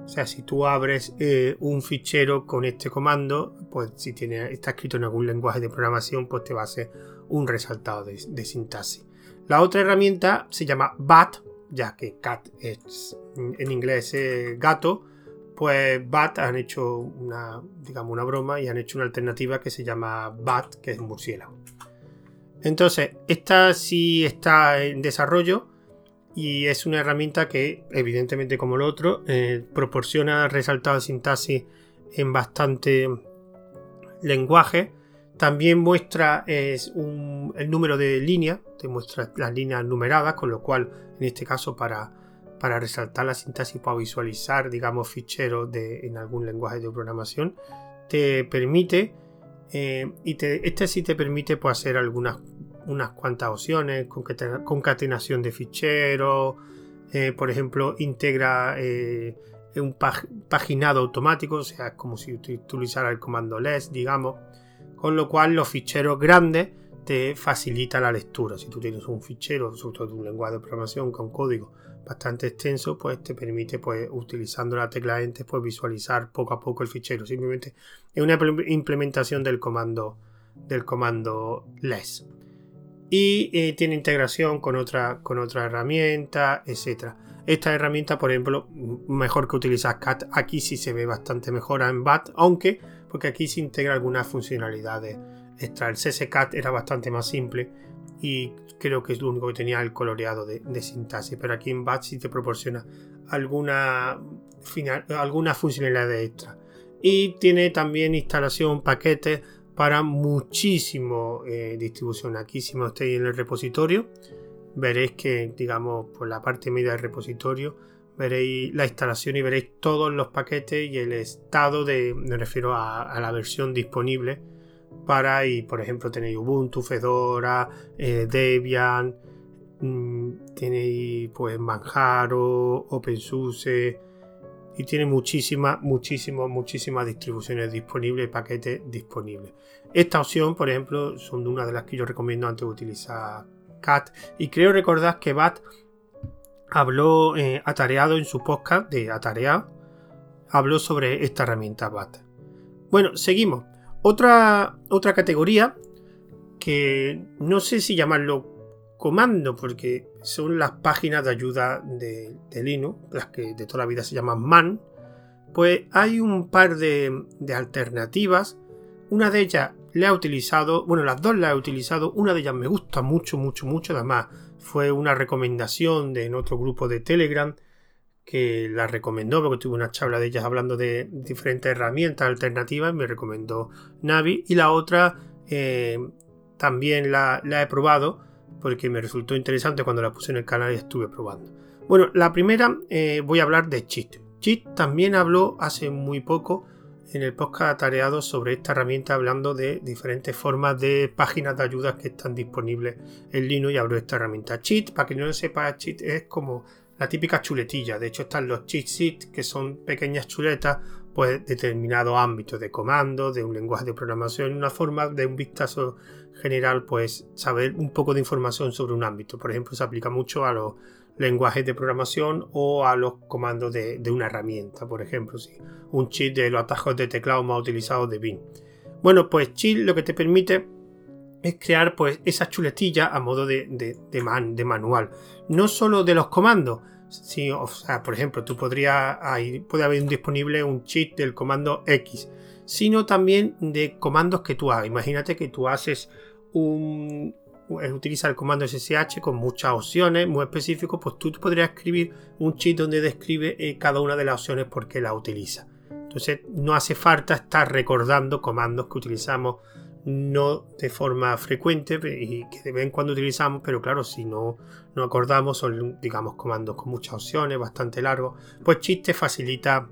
O sea, si tú abres eh, un fichero con este comando, pues si tiene, está escrito en algún lenguaje de programación, pues te va a hacer un resaltado de, de sintaxis. La otra herramienta se llama BAT, ya que cat es en inglés eh, gato, pues BAT han hecho una, digamos, una broma y han hecho una alternativa que se llama BAT, que es murciélago. Entonces, esta sí está en desarrollo y es una herramienta que, evidentemente como lo otro, eh, proporciona resaltado sintaxis en bastante lenguaje. También muestra es el número de líneas, te muestra las líneas numeradas, con lo cual, en este caso, para para resaltar la sintaxis para visualizar, digamos, ficheros de, en algún lenguaje de programación, te permite, eh, y este sí te permite pues, hacer algunas unas cuantas opciones, concatenación de ficheros, eh, por ejemplo, integra eh, un paginado automático, o sea, es como si utilizara el comando less, digamos, con lo cual los ficheros grandes te facilita la lectura. Si tú tienes un fichero, sobre todo un lenguaje de programación con código bastante extenso, pues te permite, pues, utilizando la tecla Enter, pues visualizar poco a poco el fichero. Simplemente es una implementación del comando del comando less. Y eh, tiene integración con otra, con otra herramienta, etcétera. Esta herramienta, por ejemplo, mejor que utilizar CAT, aquí sí se ve bastante mejor en BAT, aunque porque aquí se integra algunas funcionalidades extra. El CSCAT era bastante más simple y creo que es lo único que tenía el coloreado de, sintaxis, pero aquí en Batch sí te proporciona alguna, alguna funcionalidad extra. Y tiene también instalación, paquetes para muchísimo eh, distribución. Aquí si me en el repositorio, veréis que, digamos, por la parte media del repositorio, veréis la instalación y veréis todos los paquetes y el estado de, me refiero a la versión disponible para y por ejemplo tenéis Ubuntu, Fedora, eh, Debian, mm, tenéis pues Manjaro, OpenSUSE y tiene muchísimas, muchísimas, muchísimas distribuciones disponibles, paquetes disponibles. Esta opción, por ejemplo, son una de las que yo recomiendo antes de utilizar CAT y creo recordar que BAT habló eh, atareado en su podcast de Atarea, habló sobre esta herramienta BAT. Bueno, seguimos. Otra, otra categoría que no sé si llamarlo comando, porque son las páginas de ayuda de, Linux, las que de toda la vida se llaman man, pues hay un par de, de alternativas. Una de ellas le ha utilizado, bueno, las dos las he utilizado, una de ellas me gusta mucho, mucho, mucho, además fue una recomendación de en otro grupo de Telegram que la recomendó porque tuve una charla de ellas hablando de diferentes herramientas alternativas me recomendó Navi y la otra eh, también la, he probado porque me resultó interesante cuando la puse en el canal y estuve probando. Bueno la primera eh, voy a hablar de Cheat Cheat también habló hace muy poco en el podcast atareado sobre esta herramienta hablando de diferentes formas de páginas de ayudas que están disponibles en Linux y de esta herramienta. Cheat, para que no lo sepa, Cheat es como la típica chuletilla. De hecho, están los cheat sheets, que son pequeñas chuletas, pues determinados ámbitos de comando, de un lenguaje de programación, una forma de un vistazo general, pues saber un poco de información sobre un ámbito. Por ejemplo, se aplica mucho a los lenguajes de programación o a los comandos de, una herramienta, por ejemplo, si un cheat de los atajos de teclado más utilizados de Bin. Bueno, pues cheat lo que te permite es crear pues esas chuletillas a modo de, de, manual. No solo de los comandos, sino, o sea, por ejemplo, tú podrías, puede haber disponible un cheat del comando X, sino también de comandos que tú hagas. Imagínate que tú haces un, utiliza el comando SSH con muchas opciones muy específicos, pues tú podrías escribir un cheat donde describe eh, cada una de las opciones por qué la utiliza. Entonces no hace falta estar recordando comandos que utilizamos no de forma frecuente y que de vez en cuando utilizamos, pero claro, si no, no acordamos, son digamos comandos con muchas opciones, bastante largos, pues Cheat te facilita,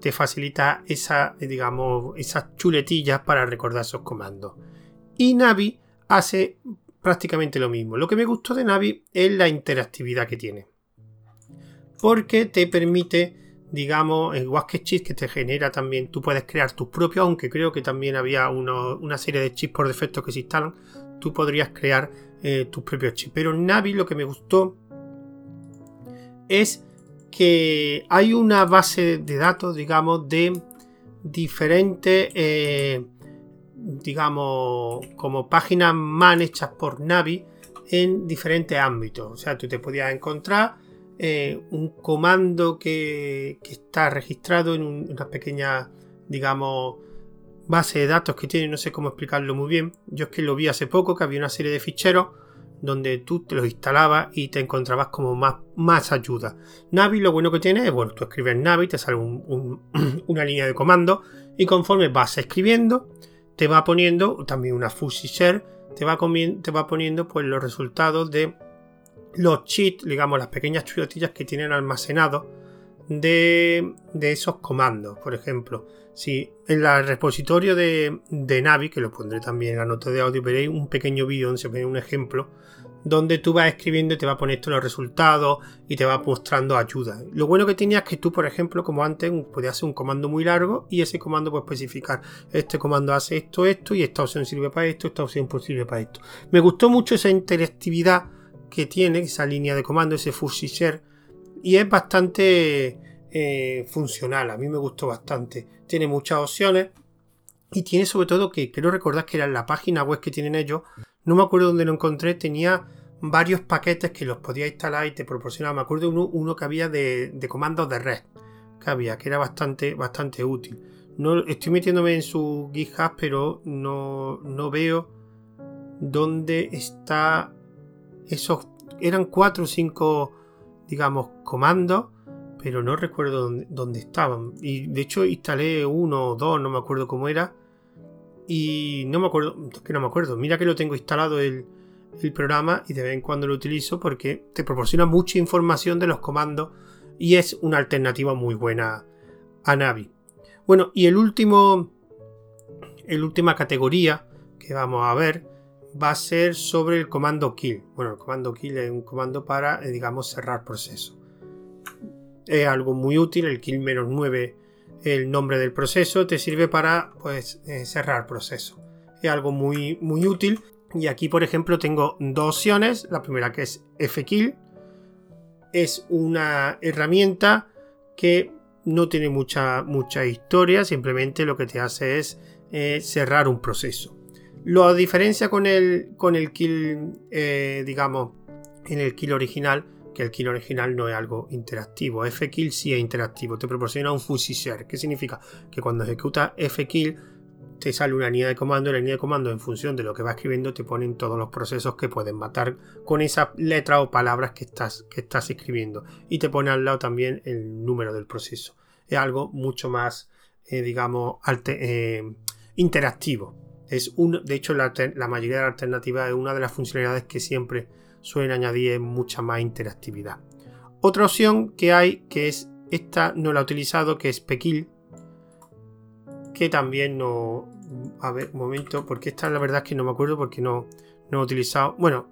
te facilita esa, digamos, esas chuletillas para recordar esos comandos. Y Navi hace prácticamente lo mismo. Lo que me gustó de Navi es la interactividad que tiene. Porque te permite digamos, igual que chips que te genera también, tú puedes crear tus propios, aunque creo que también había una serie de chips por defecto que se instalan, tú podrías crear eh, tus propios chips. Pero en Navi lo que me gustó es que hay una base de datos, digamos, de diferentes, eh, digamos, como páginas man hechas por Navi en diferentes ámbitos. O sea, tú te podías encontrar eh, un comando que, está registrado en una pequeña, digamos, base de datos que tiene, no sé cómo explicarlo muy bien. Yo es que lo vi hace poco, que había una serie de ficheros donde tú te los instalabas y te encontrabas como más, más ayuda. Navi lo bueno que tiene es, bueno, tú escribes Navi, te sale una línea de comando y conforme vas escribiendo, te va poniendo también una fuzzy share, te va, te va poniendo pues los resultados de los cheats, digamos, las pequeñas chuletillas que tienen almacenados de, esos comandos. Por ejemplo, si en el repositorio de, Navi, que lo pondré también en la nota de audio, veréis un pequeño vídeo donde se ve un ejemplo donde tú vas escribiendo y te va todos los resultados y te va mostrando ayuda. Lo bueno que tenía es que tú, por ejemplo, como antes, podías hacer un comando muy largo y ese comando puede especificar este comando hace esto, esto y esta opción sirve para esto, esta opción pues sirve para esto. Me gustó mucho esa interactividad que tiene, esa línea de comando, ese fuzzy share, y es bastante eh, funcional, a mí me gustó bastante. Tiene muchas opciones y tiene sobre todo que quiero recordar que era la página web que tienen ellos, no me acuerdo dónde lo encontré, tenía varios paquetes que los podía instalar y te proporcionaba, me acuerdo uno, uno que había de, comandos de red, que había, que era bastante, bastante útil. No, estoy metiéndome en su GitHub, pero no, no veo dónde está esos eran cuatro o cinco, digamos, comandos, pero no recuerdo dónde, estaban. Y de hecho instalé uno o dos, no me acuerdo cómo era. Y no me acuerdo, que no me acuerdo. Mira que lo tengo instalado el, programa y de vez en cuando lo utilizo porque te proporciona mucha información de los comandos y es una alternativa muy buena a Navi. Bueno, y el último, el última categoría que vamos a ver va a ser sobre el comando kill. Bueno, el comando kill es un comando para, eh, digamos, cerrar proceso. Es algo muy útil, el kill menos 9, el nombre del proceso, te sirve para pues, eh, cerrar proceso. Es algo muy, muy útil. Y aquí, por ejemplo, tengo dos opciones. La primera que es fkill, es una herramienta que no tiene mucha, mucha historia, simplemente lo que te hace es eh, cerrar un proceso. Lo diferencia con el, con el kill, eh, digamos, en el kill original, que el kill original no es algo interactivo. fkill sí es interactivo, te proporciona un fuzzy share. ¿Qué significa? Que cuando ejecutas fkill te sale una línea de comando y la línea de comando en función de lo que va escribiendo te ponen todos los procesos que pueden matar con esa letra o palabras que estás, que estás escribiendo y te pone al lado también el número del proceso es algo mucho más eh, digamos eh, interactivo es un, de hecho la, la mayoría de las alternativas es una de las funcionalidades que siempre suelen añadir mucha más interactividad otra opción que hay que es esta no la he utilizado que es Pequil que también no. A ver, un momento, porque esta la verdad es que no me acuerdo porque no, no he utilizado. Bueno,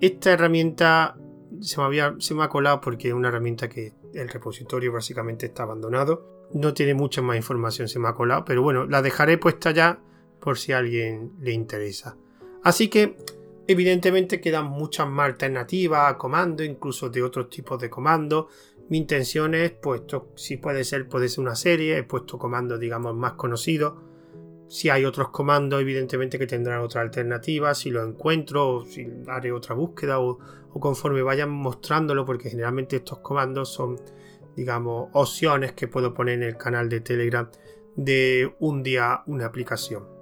esta herramienta se me, había, se me ha colado porque es una herramienta que el repositorio básicamente está abandonado. No tiene mucha más información, se me ha colado, pero bueno, la dejaré puesta ya por si a alguien le interesa. Así que, evidentemente, quedan muchas más alternativas a comando, incluso de otros tipos de comandos. Mi intención es, puesto, si puede ser, puede ser una serie, he puesto comandos, digamos, más conocidos. Si hay otros comandos, evidentemente que tendrán otra alternativa, si lo encuentro, o si haré otra búsqueda, o, conforme vayan mostrándolo, porque generalmente estos comandos son, digamos, opciones que puedo poner en el canal de Telegram de un día una aplicación.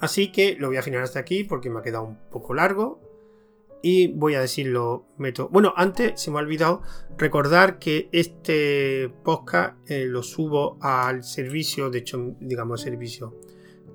Así que lo voy a afinar hasta aquí porque me ha quedado un poco largo y voy a decirlo meto. Bueno, antes se me ha olvidado recordar que este podcast eh, lo subo al servicio, de hecho, digamos, servicio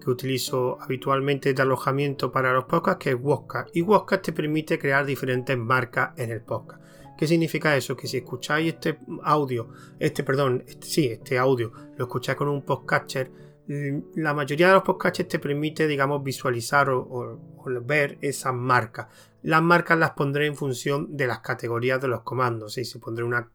que utilizo habitualmente de alojamiento para los podcasts, que es Wosca. Y Wosca te permite crear diferentes marcas en el podcast. ¿Qué significa eso? Que si escucháis este audio, este, perdón, este, sí, este audio, lo escucháis con un podcaster, la mayoría de los podcasts te permite, digamos, visualizar o ver esas marcas. Las marcas las pondré en función de las categorías de los comandos. Si Se pondré una,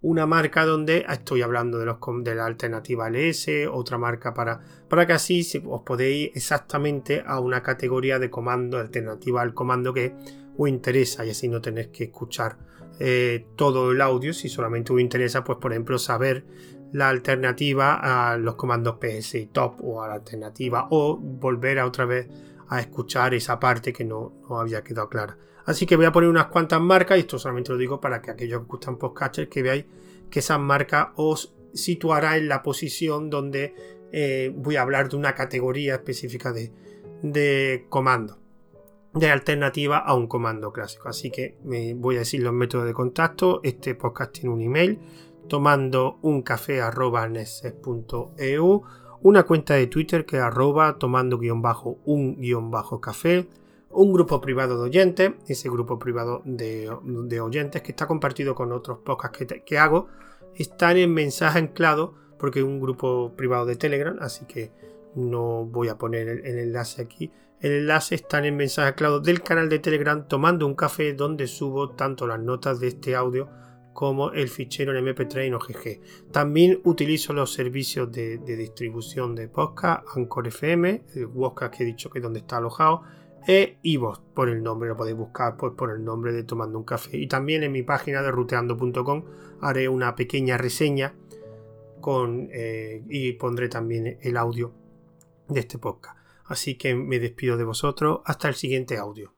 una, marca donde estoy hablando de, los, de la alternativa LS, otra marca para, para que así os podéis exactamente a una categoría de comando alternativa al comando que os interesa y así no tenéis que escuchar eh, todo el audio si solamente os interesa, pues por ejemplo, saber la alternativa a los comandos PS y top o a la alternativa o volver a otra vez a escuchar esa parte que no, había quedado clara. Así que voy a poner unas cuantas marcas, y esto solamente lo digo para que aquellos que gustan podcasters que veáis que esas marcas os situará en la posición donde eh, voy a hablar de una categoría específica de, de comando, de alternativa a un comando clásico. Así que me voy a decir los métodos de contacto. Este podcast tiene un email tomando un café una cuenta de Twitter que arroba tomando guion bajo un guion bajo café, un grupo privado de oyentes, ese grupo privado de, oyentes que está compartido con otros podcasts que, hago, están en mensaje anclado porque es un grupo privado de Telegram, así que no voy a poner el, el enlace aquí. El enlace está en el mensaje anclado del canal de Telegram tomando un café donde subo tanto las notas de este audio como el fichero en MP3 en OGG. También utilizo los servicios de, distribución de podcast, Anchor FM, el podcast que he dicho que es donde está alojado, e iVoox por el nombre, lo podéis buscar pues, por el nombre de Tomando un Café. Y también en mi página de ruteando.com haré una pequeña reseña con, eh, y pondré también el audio de este podcast. Así que me despido de vosotros hasta el siguiente audio.